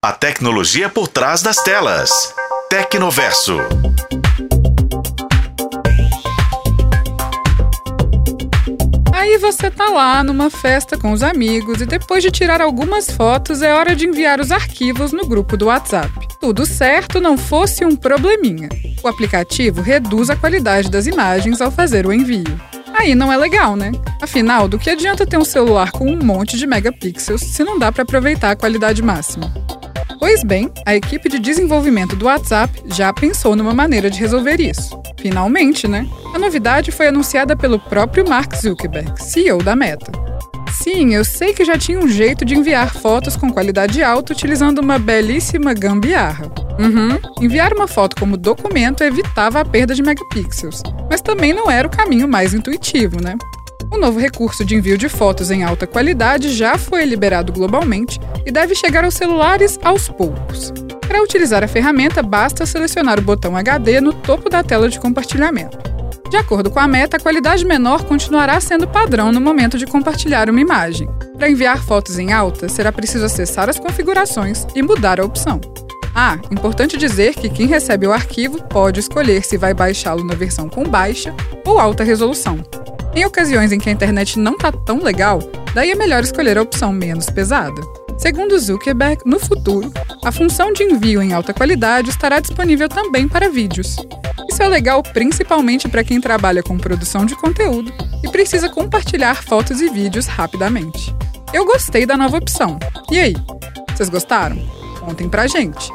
A tecnologia por trás das telas. Tecnoverso. Aí você tá lá numa festa com os amigos e depois de tirar algumas fotos é hora de enviar os arquivos no grupo do WhatsApp. Tudo certo não fosse um probleminha. O aplicativo reduz a qualidade das imagens ao fazer o envio. Aí não é legal, né? Afinal, do que adianta ter um celular com um monte de megapixels se não dá para aproveitar a qualidade máxima? Pois bem, a equipe de desenvolvimento do WhatsApp já pensou numa maneira de resolver isso. Finalmente, né? A novidade foi anunciada pelo próprio Mark Zuckerberg, CEO da Meta. Sim, eu sei que já tinha um jeito de enviar fotos com qualidade alta utilizando uma belíssima gambiarra. Uhum. Enviar uma foto como documento evitava a perda de megapixels, mas também não era o caminho mais intuitivo, né? O novo recurso de envio de fotos em alta qualidade já foi liberado globalmente e deve chegar aos celulares aos poucos. Para utilizar a ferramenta, basta selecionar o botão HD no topo da tela de compartilhamento. De acordo com a meta, a qualidade menor continuará sendo padrão no momento de compartilhar uma imagem. Para enviar fotos em alta, será preciso acessar as configurações e mudar a opção. Ah, importante dizer que quem recebe o arquivo pode escolher se vai baixá-lo na versão com baixa ou alta resolução. Em ocasiões em que a internet não tá tão legal, daí é melhor escolher a opção menos pesada. Segundo Zuckerberg, no futuro, a função de envio em alta qualidade estará disponível também para vídeos. Isso é legal principalmente para quem trabalha com produção de conteúdo e precisa compartilhar fotos e vídeos rapidamente. Eu gostei da nova opção. E aí? Vocês gostaram? Contem pra gente.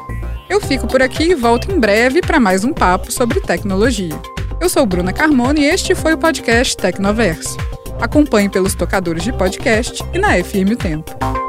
Eu fico por aqui e volto em breve para mais um papo sobre tecnologia. Eu sou Bruna Carmona e este foi o podcast Tecnoverso. Acompanhe pelos tocadores de podcast e na FM O Tempo.